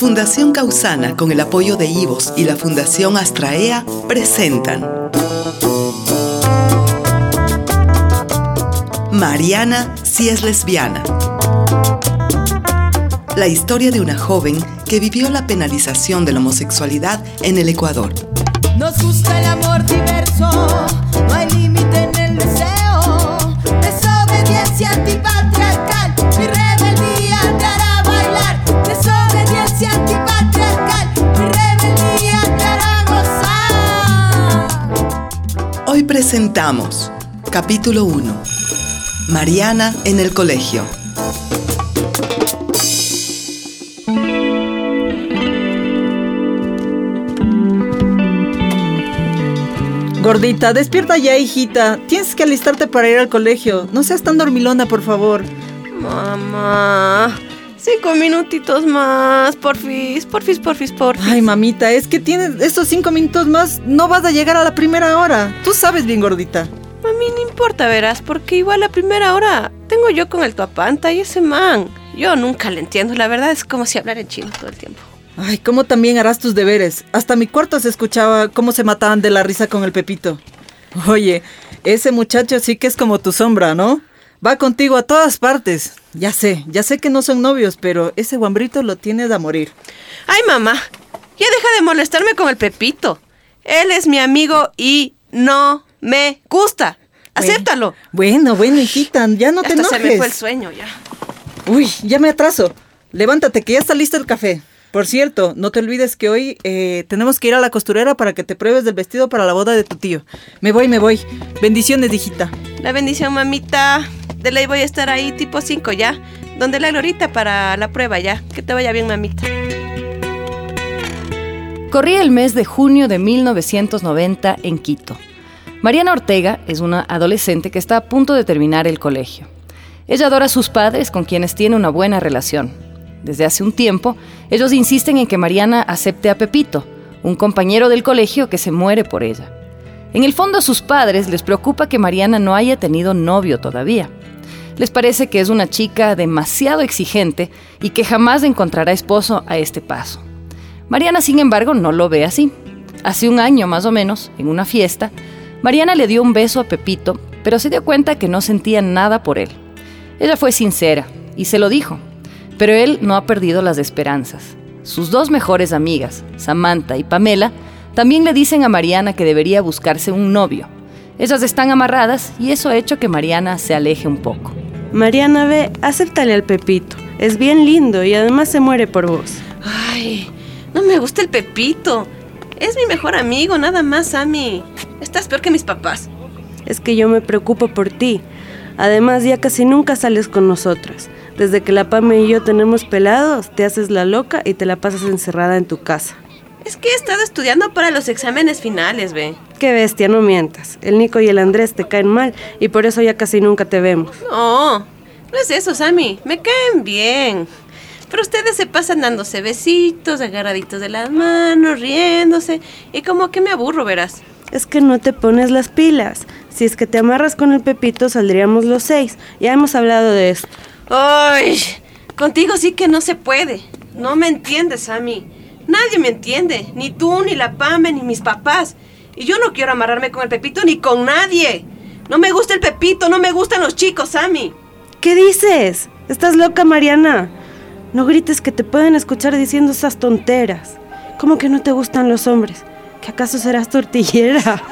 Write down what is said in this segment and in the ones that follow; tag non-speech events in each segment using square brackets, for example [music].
Fundación Causana, con el apoyo de IVOS y la Fundación Astraea, presentan Mariana si es lesbiana. La historia de una joven que vivió la penalización de la homosexualidad en el Ecuador. Nos gusta el amor diverso, presentamos capítulo 1. Mariana en el colegio. Gordita, despierta ya, hijita. Tienes que alistarte para ir al colegio. No seas tan dormilona, por favor. Mamá, cinco minutitos más, porfis, porfis, porfis, porfis. Ay, mamita, es que tienes estos cinco minutos más. No vas a llegar a la primera hora. Tú sabes bien, gordita. Mami, no importa, verás, porque igual a primera hora tengo yo con el tuapanta y ese man. Yo nunca le entiendo, la verdad es como si hablara en chino todo el tiempo. Ay, ¿cómo también harás tus deberes? Hasta mi cuarto se escuchaba cómo se mataban de la risa con el Pepito. Oye, ese muchacho sí que es como tu sombra, ¿no? Va contigo a todas partes. Ya sé, ya sé que no son novios, pero ese guambrito lo tienes a morir. Ay, mamá, ya deja de molestarme con el Pepito. Él es mi amigo y no me gusta. Acéptalo. Bueno, bueno, hijita, ya no te Hasta enojes. se me fue el sueño ya. Uy, ya me atraso. Levántate, que ya está listo el café. Por cierto, no te olvides que hoy eh, tenemos que ir a la costurera para que te pruebes del vestido para la boda de tu tío. Me voy, me voy. Bendiciones, hijita. La bendición, mamita. De ley voy a estar ahí tipo 5 ya. Donde la glorita para la prueba ya. Que te vaya bien, mamita. Corría el mes de junio de 1990 en Quito. Mariana Ortega es una adolescente que está a punto de terminar el colegio. Ella adora a sus padres con quienes tiene una buena relación. Desde hace un tiempo, ellos insisten en que Mariana acepte a Pepito, un compañero del colegio que se muere por ella. En el fondo a sus padres les preocupa que Mariana no haya tenido novio todavía. Les parece que es una chica demasiado exigente y que jamás encontrará esposo a este paso. Mariana, sin embargo, no lo ve así. Hace un año más o menos, en una fiesta, Mariana le dio un beso a Pepito, pero se dio cuenta que no sentía nada por él. Ella fue sincera y se lo dijo, pero él no ha perdido las esperanzas. Sus dos mejores amigas, Samantha y Pamela, también le dicen a Mariana que debería buscarse un novio. Ellas están amarradas y eso ha hecho que Mariana se aleje un poco. Mariana, ve, acéptale al Pepito. Es bien lindo y además se muere por vos. Ay, no me gusta el Pepito. Es mi mejor amigo, nada más, Sammy. Estás peor que mis papás. Es que yo me preocupo por ti. Además, ya casi nunca sales con nosotras. Desde que la Pame y yo tenemos pelados, te haces la loca y te la pasas encerrada en tu casa. Es que he estado estudiando para los exámenes finales, ve. Qué bestia, no mientas. El Nico y el Andrés te caen mal y por eso ya casi nunca te vemos. No, no es eso, Sammy. Me caen bien. Pero ustedes se pasan dándose besitos, agarraditos de las manos, riéndose. Y como que me aburro, verás. Es que no te pones las pilas. Si es que te amarras con el Pepito, saldríamos los seis. Ya hemos hablado de esto. Ay, contigo sí que no se puede. No me entiendes, Sammy. Nadie me entiende. Ni tú, ni la Pame, ni mis papás. Y yo no quiero amarrarme con el Pepito ni con nadie. No me gusta el Pepito, no me gustan los chicos, Sammy. ¿Qué dices? ¿Estás loca, Mariana? No grites que te pueden escuchar diciendo esas tonteras. ¿Cómo que no te gustan los hombres? ¿Que acaso serás tortillera?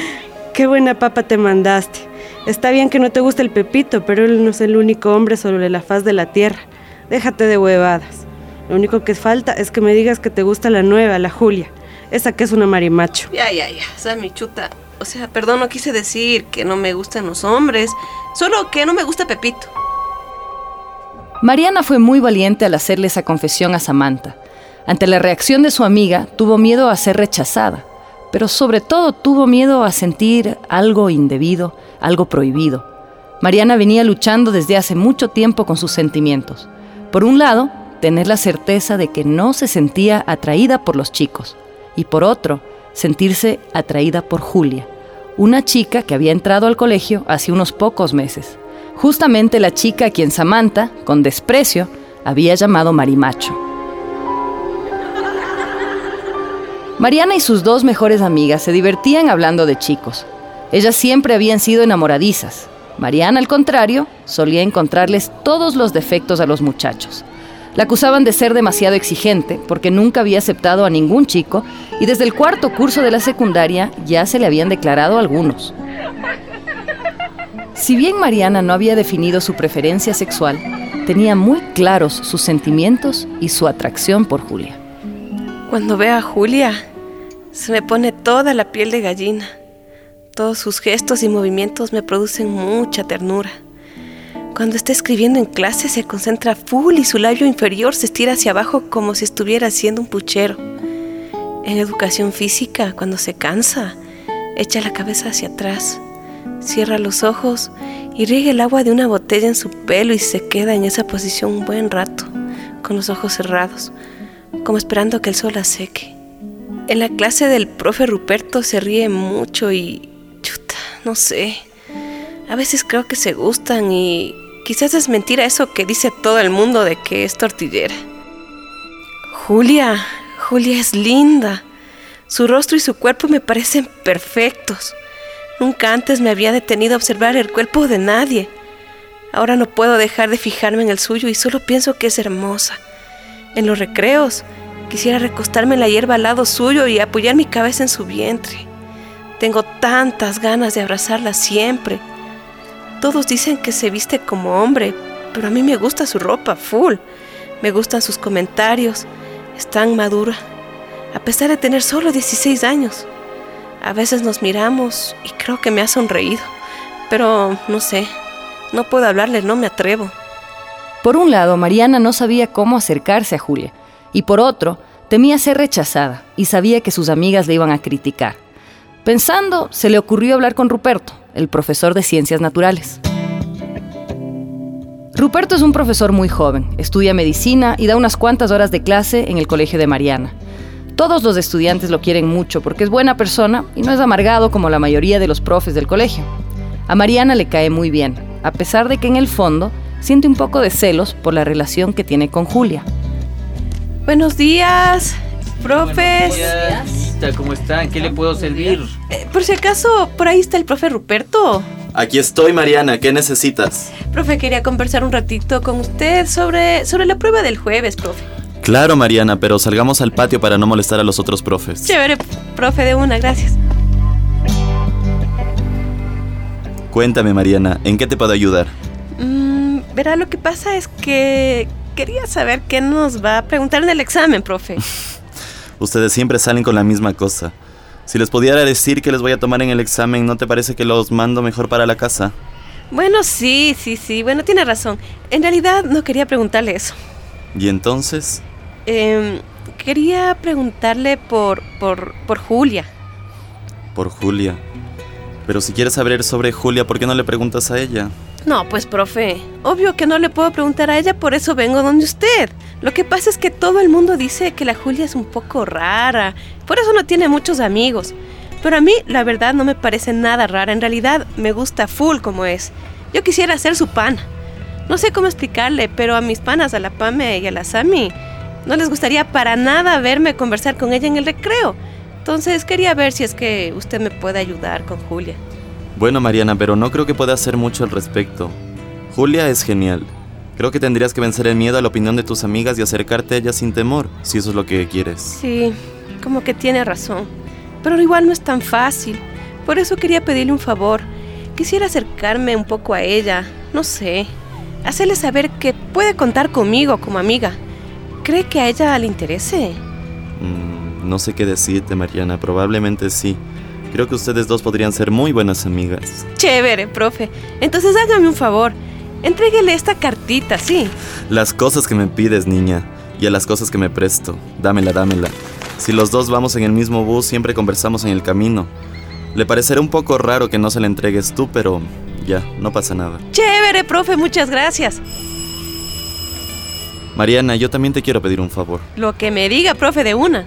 [laughs] Qué buena papa te mandaste. Está bien que no te guste el Pepito, pero él no es el único hombre sobre la faz de la tierra. Déjate de huevadas. Lo único que falta es que me digas que te gusta la nueva, la Julia. Esa que es una marimacho. Ya, ya, ya. Sammy, chuta. O sea, perdón, no quise decir que no me gustan los hombres. Solo que no me gusta Pepito. Mariana fue muy valiente al hacerle esa confesión a Samantha. Ante la reacción de su amiga, tuvo miedo a ser rechazada, pero sobre todo tuvo miedo a sentir algo indebido, algo prohibido. Mariana venía luchando desde hace mucho tiempo con sus sentimientos. Por un lado, tener la certeza de que no se sentía atraída por los chicos, y por otro, sentirse atraída por Julia, una chica que había entrado al colegio hace unos pocos meses. Justamente la chica a quien Samantha, con desprecio, había llamado Marimacho. Mariana y sus dos mejores amigas se divertían hablando de chicos. Ellas siempre habían sido enamoradizas. Mariana, al contrario, solía encontrarles todos los defectos a los muchachos. La acusaban de ser demasiado exigente porque nunca había aceptado a ningún chico y desde el cuarto curso de la secundaria ya se le habían declarado algunos. Si bien Mariana no había definido su preferencia sexual, tenía muy claros sus sentimientos y su atracción por Julia. Cuando veo a Julia, se me pone toda la piel de gallina. Todos sus gestos y movimientos me producen mucha ternura. Cuando está escribiendo en clase se concentra full y su labio inferior se estira hacia abajo como si estuviera haciendo un puchero. En educación física, cuando se cansa, echa la cabeza hacia atrás, cierra los ojos y riega el agua de una botella en su pelo y se queda en esa posición un buen rato, con los ojos cerrados como esperando que el sol la seque. En la clase del profe Ruperto se ríe mucho y... chuta, no sé. A veces creo que se gustan y quizás es mentira eso que dice todo el mundo de que es tortillera. Julia, Julia es linda. Su rostro y su cuerpo me parecen perfectos. Nunca antes me había detenido a observar el cuerpo de nadie. Ahora no puedo dejar de fijarme en el suyo y solo pienso que es hermosa en los recreos. Quisiera recostarme en la hierba al lado suyo y apoyar mi cabeza en su vientre. Tengo tantas ganas de abrazarla siempre. Todos dicen que se viste como hombre, pero a mí me gusta su ropa full. Me gustan sus comentarios. Es tan madura, a pesar de tener solo 16 años. A veces nos miramos y creo que me ha sonreído, pero no sé, no puedo hablarle, no me atrevo. Por un lado, Mariana no sabía cómo acercarse a Julia, y por otro, temía ser rechazada y sabía que sus amigas le iban a criticar. Pensando, se le ocurrió hablar con Ruperto, el profesor de ciencias naturales. Ruperto es un profesor muy joven, estudia medicina y da unas cuantas horas de clase en el colegio de Mariana. Todos los estudiantes lo quieren mucho porque es buena persona y no es amargado como la mayoría de los profes del colegio. A Mariana le cae muy bien, a pesar de que en el fondo siente un poco de celos por la relación que tiene con Julia. Buenos días, profes. Buenos días, ¿cómo están? ¿Qué le puedo servir? Eh, por si acaso, por ahí está el profe Ruperto. Aquí estoy, Mariana. ¿Qué necesitas? Profe, quería conversar un ratito con usted sobre, sobre la prueba del jueves, profe. Claro, Mariana, pero salgamos al patio para no molestar a los otros profes. Chévere, profe, de una, gracias. Cuéntame, Mariana, ¿en qué te puedo ayudar? Mm, verá, lo que pasa es que quería saber qué nos va a preguntar en el examen, profe. [laughs] Ustedes siempre salen con la misma cosa. Si les pudiera decir que les voy a tomar en el examen, ¿no te parece que los mando mejor para la casa? Bueno, sí, sí, sí. Bueno, tiene razón. En realidad no quería preguntarle eso. ¿Y entonces? Em, quería preguntarle por, por, por Julia. Por Julia. Pero si quieres saber sobre Julia, ¿por qué no le preguntas a ella? No, pues profe, obvio que no le puedo preguntar a ella, por eso vengo donde usted. Lo que pasa es que todo el mundo dice que la Julia es un poco rara, por eso no tiene muchos amigos. Pero a mí la verdad no me parece nada rara, en realidad me gusta full como es. Yo quisiera ser su pana. No sé cómo explicarle, pero a mis panas, a la Pame y a la Sami, no les gustaría para nada verme conversar con ella en el recreo. Entonces quería ver si es que usted me puede ayudar con Julia. Bueno, Mariana, pero no creo que pueda hacer mucho al respecto. Julia es genial. Creo que tendrías que vencer el miedo a la opinión de tus amigas y acercarte a ella sin temor, si eso es lo que quieres. Sí, como que tiene razón. Pero igual no es tan fácil. Por eso quería pedirle un favor. Quisiera acercarme un poco a ella, no sé. Hacerle saber que puede contar conmigo como amiga. ¿Cree que a ella le interese? Mm, no sé qué decirte, Mariana. Probablemente sí. Creo que ustedes dos podrían ser muy buenas amigas. Chévere, profe. Entonces hágame un favor. Entréguele esta cartita, ¿sí? Las cosas que me pides, niña, y a las cosas que me presto. Dámela, dámela. Si los dos vamos en el mismo bus, siempre conversamos en el camino. Le parecerá un poco raro que no se la entregues tú, pero ya, no pasa nada. Chévere, profe, muchas gracias. Mariana, yo también te quiero pedir un favor. Lo que me diga, profe, de una.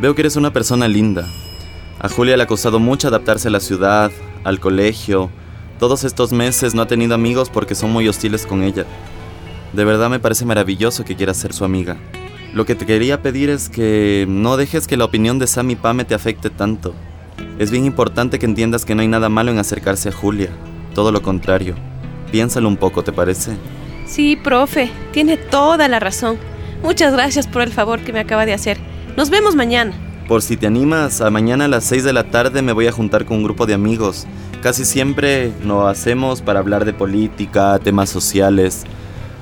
Veo que eres una persona linda. A Julia le ha costado mucho adaptarse a la ciudad, al colegio. Todos estos meses no ha tenido amigos porque son muy hostiles con ella. De verdad me parece maravilloso que quieras ser su amiga. Lo que te quería pedir es que no dejes que la opinión de Sam y Pame te afecte tanto. Es bien importante que entiendas que no hay nada malo en acercarse a Julia. Todo lo contrario. Piénsalo un poco, ¿te parece? Sí, profe, tiene toda la razón. Muchas gracias por el favor que me acaba de hacer. Nos vemos mañana. Por si te animas, a mañana a las 6 de la tarde me voy a juntar con un grupo de amigos. Casi siempre lo hacemos para hablar de política, temas sociales.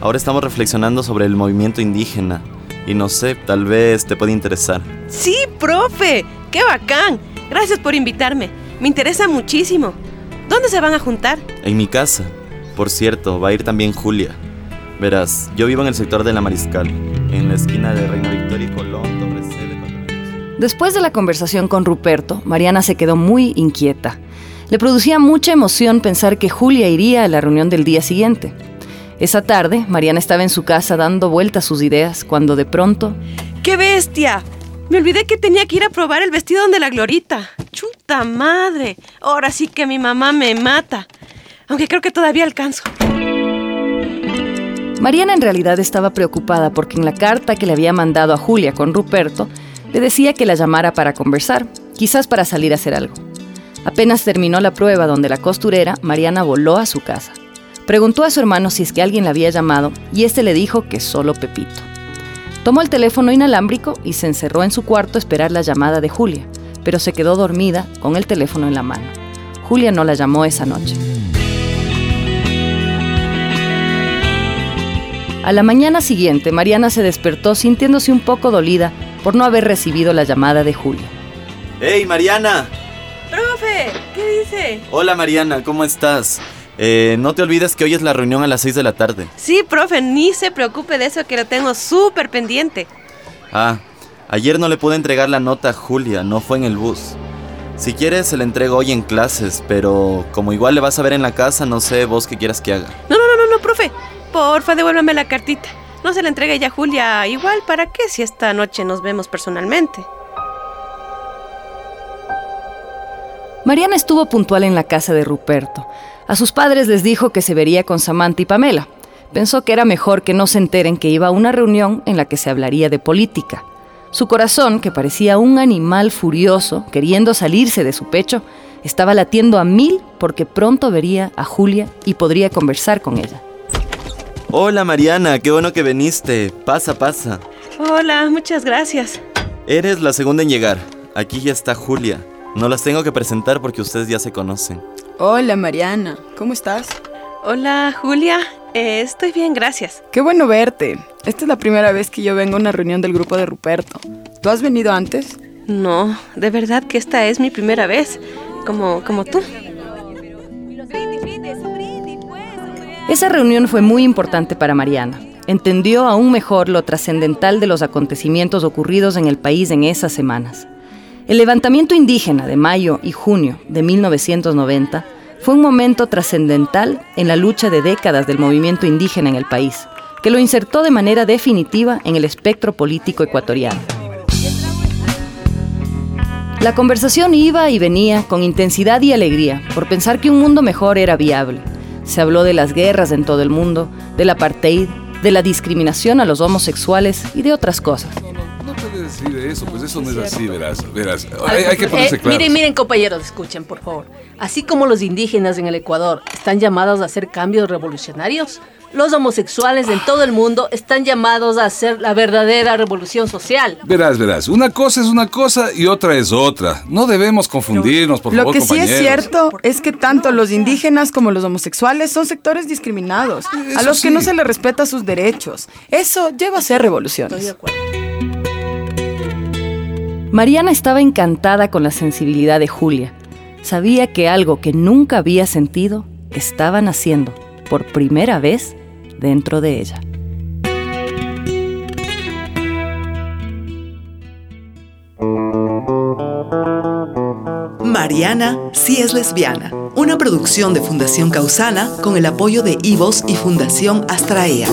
Ahora estamos reflexionando sobre el movimiento indígena. Y no sé, tal vez te puede interesar. Sí, profe, qué bacán. Gracias por invitarme. Me interesa muchísimo. ¿Dónde se van a juntar? En mi casa. Por cierto, va a ir también Julia. Verás, yo vivo en el sector de la Mariscal, en la esquina de Reina Victoria y Colón. Después de la conversación con Ruperto, Mariana se quedó muy inquieta. Le producía mucha emoción pensar que Julia iría a la reunión del día siguiente. Esa tarde, Mariana estaba en su casa dando vueltas sus ideas cuando de pronto... ¡Qué bestia! Me olvidé que tenía que ir a probar el vestido de la Glorita. ¡Chuta madre! Ahora sí que mi mamá me mata. Aunque creo que todavía alcanzo. Mariana en realidad estaba preocupada porque en la carta que le había mandado a Julia con Ruperto, le decía que la llamara para conversar, quizás para salir a hacer algo. Apenas terminó la prueba donde la costurera, Mariana voló a su casa. Preguntó a su hermano si es que alguien la había llamado y este le dijo que solo Pepito. Tomó el teléfono inalámbrico y se encerró en su cuarto a esperar la llamada de Julia, pero se quedó dormida con el teléfono en la mano. Julia no la llamó esa noche. A la mañana siguiente, Mariana se despertó sintiéndose un poco dolida por no haber recibido la llamada de Julia. ¡Hey, Mariana! ¡Profe! ¿Qué dice? Hola, Mariana, ¿cómo estás? Eh, no te olvides que hoy es la reunión a las 6 de la tarde. Sí, profe, ni se preocupe de eso que lo tengo súper pendiente. Ah, ayer no le pude entregar la nota a Julia, no fue en el bus. Si quieres, se la entrego hoy en clases, pero como igual le vas a ver en la casa, no sé vos qué quieras que haga. No, no, no, no, no, profe. Porfa, devuélvame la cartita. No se la entregue ya a Julia. Igual, ¿para qué si esta noche nos vemos personalmente? Mariana estuvo puntual en la casa de Ruperto. A sus padres les dijo que se vería con Samantha y Pamela. Pensó que era mejor que no se enteren que iba a una reunión en la que se hablaría de política. Su corazón, que parecía un animal furioso, queriendo salirse de su pecho, estaba latiendo a mil porque pronto vería a Julia y podría conversar con ella. Hola, Mariana, qué bueno que viniste. Pasa, pasa. Hola, muchas gracias. Eres la segunda en llegar. Aquí ya está Julia. No las tengo que presentar porque ustedes ya se conocen. Hola Mariana, ¿cómo estás? Hola, Julia. Eh, estoy bien, gracias. Qué bueno verte. Esta es la primera vez que yo vengo a una reunión del grupo de Ruperto. ¿Tú has venido antes? No, de verdad que esta es mi primera vez. Como, como tú. Esa reunión fue muy importante para Mariana. Entendió aún mejor lo trascendental de los acontecimientos ocurridos en el país en esas semanas. El levantamiento indígena de mayo y junio de 1990 fue un momento trascendental en la lucha de décadas del movimiento indígena en el país, que lo insertó de manera definitiva en el espectro político ecuatoriano. La conversación iba y venía con intensidad y alegría por pensar que un mundo mejor era viable. Se habló de las guerras en todo el mundo, del apartheid, de la discriminación a los homosexuales y de otras cosas. Decir eso, pues eso no es así, verás. verás. Hay, hay que ponerse Eh, claro. Miren, miren, compañeros, escuchen, por favor. Así como los indígenas en el Ecuador están llamados a hacer cambios revolucionarios, los homosexuales en todo el mundo están llamados a hacer la verdadera revolución social. Verás, verás. Una cosa es una cosa y otra es otra. No debemos confundirnos, por Lo favor, que sí es cierto es que tanto los indígenas como los homosexuales son sectores discriminados, a los que no se les respeta sus derechos. Eso lleva a ser revoluciones. Mariana estaba encantada con la sensibilidad de Julia. Sabía que algo que nunca había sentido estaba naciendo por primera vez dentro de ella. Mariana sí es lesbiana, una producción de Fundación Causana con el apoyo de Ivos y Fundación Astraea.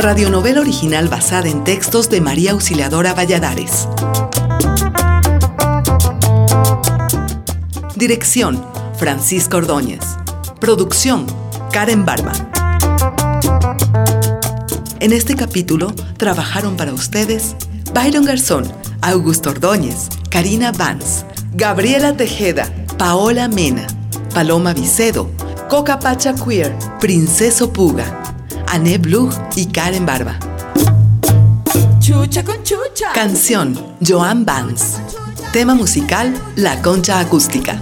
Radionovela original basada en textos de María Auxiliadora Valladares. Dirección, Francisco Ordóñez. Producción, Karen Barba. En este capítulo trabajaron para ustedes Byron Garzón, Augusto Ordóñez, Karina Vance, Gabriela Tejeda, Paola Mena, Paloma Vicedo, Coca Pacha Queer, Princeso Puga, Ané Blue y Karen Barba. Chucha con chucha. Canción, Joan Vance. Tema musical, La Concha Acústica.